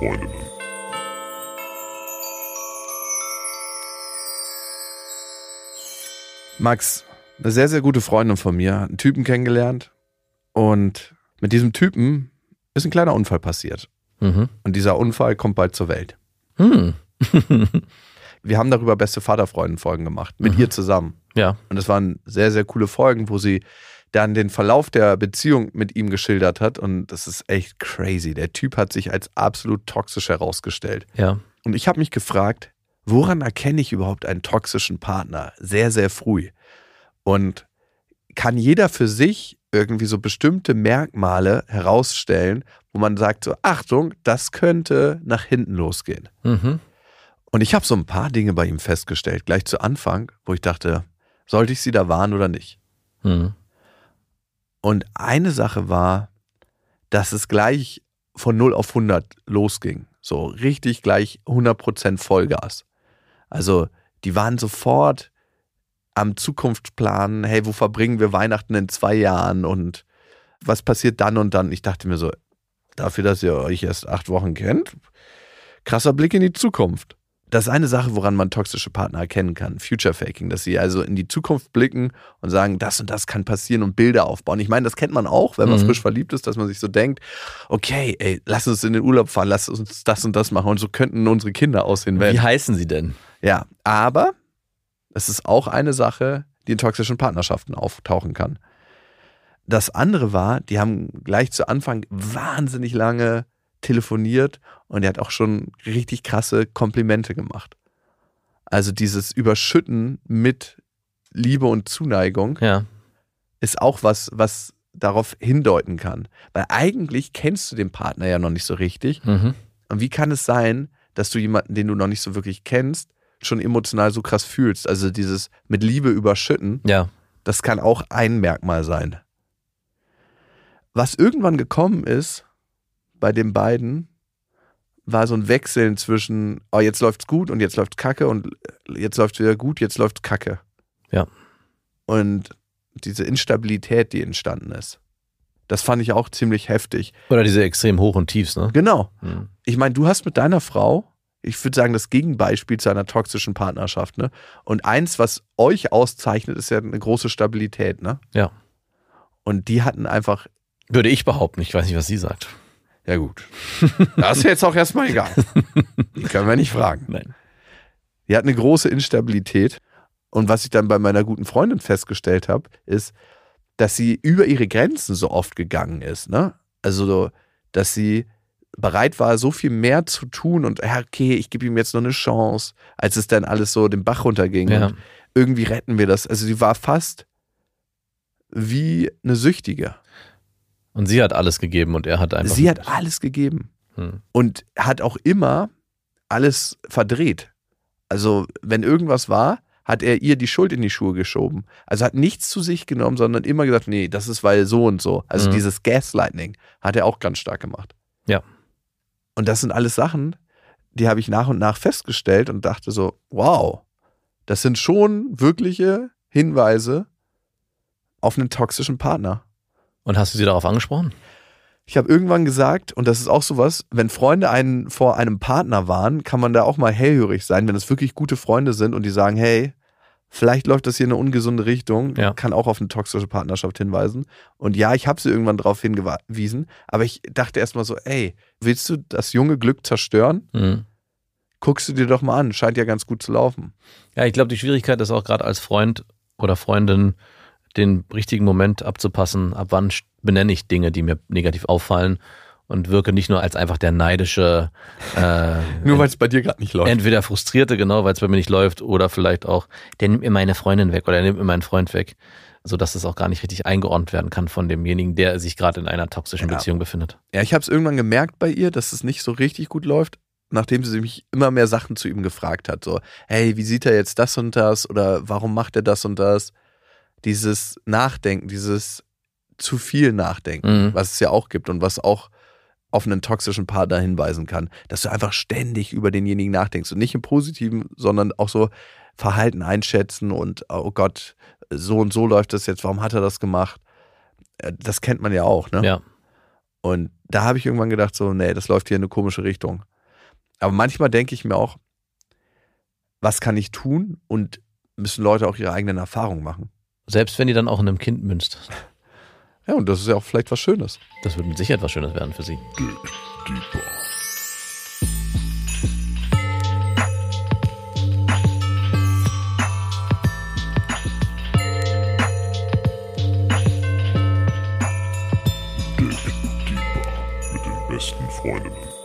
Freundinnen. Max, eine sehr, sehr gute Freundin von mir, hat einen Typen kennengelernt und mit diesem Typen ist ein kleiner Unfall passiert. Mhm. Und dieser Unfall kommt bald zur Welt. Hm. Wir haben darüber beste Vaterfreuden-Folgen gemacht, mit ihr zusammen. Ja. Und das waren sehr, sehr coole Folgen, wo sie dann den Verlauf der Beziehung mit ihm geschildert hat. Und das ist echt crazy. Der Typ hat sich als absolut toxisch herausgestellt. Ja. Und ich habe mich gefragt, woran erkenne ich überhaupt einen toxischen Partner? Sehr, sehr früh. Und kann jeder für sich irgendwie so bestimmte Merkmale herausstellen, wo man sagt, so Achtung, das könnte nach hinten losgehen. Mhm. Und ich habe so ein paar Dinge bei ihm festgestellt, gleich zu Anfang, wo ich dachte, sollte ich sie da warnen oder nicht? Mhm. Und eine Sache war, dass es gleich von 0 auf 100 losging. So richtig gleich 100% Vollgas. Also die waren sofort am Zukunftsplan, hey, wo verbringen wir Weihnachten in zwei Jahren und was passiert dann und dann? Ich dachte mir so, dafür, dass ihr euch erst acht Wochen kennt, krasser Blick in die Zukunft. Das ist eine Sache, woran man toxische Partner erkennen kann. Future Faking, dass sie also in die Zukunft blicken und sagen, das und das kann passieren und Bilder aufbauen. Ich meine, das kennt man auch, wenn man Mhm. frisch verliebt ist, dass man sich so denkt, okay, ey, lass uns in den Urlaub fahren, lass uns das und das machen und so könnten unsere Kinder aussehen. Wie heißen sie denn? Ja, aber es ist auch eine Sache, die in toxischen Partnerschaften auftauchen kann. Das andere war, die haben gleich zu Anfang wahnsinnig lange telefoniert und er hat auch schon richtig krasse Komplimente gemacht. Also dieses Überschütten mit Liebe und Zuneigung Ja. ist auch was, was darauf hindeuten kann. Weil eigentlich kennst du den Partner ja noch nicht so richtig. Mhm. Und wie kann es sein, dass du jemanden, den du noch nicht so wirklich kennst, schon emotional so krass fühlst? Also dieses mit Liebe überschütten, Ja. das kann auch ein Merkmal sein. Was irgendwann gekommen ist bei den beiden, war so ein Wechseln zwischen, oh, jetzt läuft's gut und jetzt läuft's kacke und jetzt läuft's wieder gut, jetzt läuft's kacke. Ja. Und diese Instabilität, die entstanden ist, das fand ich auch ziemlich heftig. Oder diese extrem Hoch und Tiefs, ne? Genau. Mhm. Ich meine, du hast mit deiner Frau, ich würde sagen, das Gegenbeispiel zu einer toxischen Partnerschaft, ne? Und eins, was euch auszeichnet, ist ja eine große Stabilität, ne? Ja. Und die hatten einfach, Würde ich behaupten. Ich weiß nicht, was sie sagt. Ja gut. Das ist jetzt auch erstmal egal. Können wir nicht fragen. Nein. Die hatten eine große Instabilität. Und was ich dann bei meiner guten Freundin festgestellt habe, ist, dass sie über ihre Grenzen so oft gegangen ist, ne? Also, so, dass sie bereit war, so viel mehr zu tun und, ja, okay, ich gebe ihm jetzt noch eine Chance, als es dann alles so den Bach runterging. Ja. Und irgendwie retten wir das. Also, sie war fast wie eine Süchtige. Und sie hat alles gegeben und er hat einfach. Sie hat alles gegeben Hm. und hat auch immer alles verdreht. Also, wenn irgendwas war, hat er ihr die Schuld in die Schuhe geschoben. Also hat nichts zu sich genommen, sondern immer gesagt, nee, das ist weil so und so. Also Mhm. dieses Gaslighting hat er auch ganz stark gemacht. Ja. Und das sind alles Sachen, die habe ich nach und nach festgestellt und dachte so, wow, das sind schon wirkliche Hinweise auf einen toxischen Partner. Und hast du sie darauf angesprochen? Ich habe irgendwann gesagt, und das ist auch sowas, wenn Freunde einen vor einem Partner waren, kann man da auch mal hellhörig sein, wenn es wirklich gute Freunde sind und die sagen, hey, vielleicht läuft das hier in eine ungesunde Richtung, Ja. kann auch auf eine toxische Partnerschaft hinweisen. Und ja, ich habe sie irgendwann darauf hingewiesen, aber ich dachte erstmal so, ey, willst du das junge Glück zerstören? Mhm. Guckst du dir doch mal an, scheint ja ganz gut zu laufen. Ja, ich glaube, die Schwierigkeit ist auch gerade als Freund oder Freundin, den richtigen Moment abzupassen, ab wann benenne ich Dinge, die mir negativ auffallen und wirke nicht nur als einfach der neidische, äh, Nur weil es bei dir gerade nicht läuft. entweder frustrierte, genau, weil es bei mir nicht läuft, oder vielleicht auch, der nimmt mir meine Freundin weg oder der nimmt mir meinen Freund weg, sodass es auch gar nicht richtig eingeordnet werden kann von demjenigen, der sich gerade in einer toxischen Ja. Beziehung befindet. Ja, ich habe es irgendwann gemerkt bei ihr, dass es nicht so richtig gut läuft, nachdem sie mich immer mehr Sachen zu ihm gefragt hat. So, hey, wie sieht er jetzt das und das? Oder warum macht er das und das? Dieses Nachdenken, dieses zu viel Nachdenken, Mhm. was es ja auch gibt und was auch auf einen toxischen Partner hinweisen kann, dass du einfach ständig über denjenigen nachdenkst und nicht im Positiven, sondern auch so Verhalten einschätzen und oh Gott, so und so läuft das jetzt, warum hat er das gemacht? Äh, Das kennt man ja auch, ne? Ja. Und da habe ich irgendwann gedacht, so, nee, das läuft hier in eine komische Richtung. Aber manchmal denke ich mir auch, was kann ich tun? Und müssen Leute auch ihre eigenen Erfahrungen machen. Selbst wenn die dann auch in einem Kind münzt. Ja, und das ist ja auch vielleicht was Schönes. Das wird mit Sicherheit was Schönes werden für sie. mit den besten Freundinnen.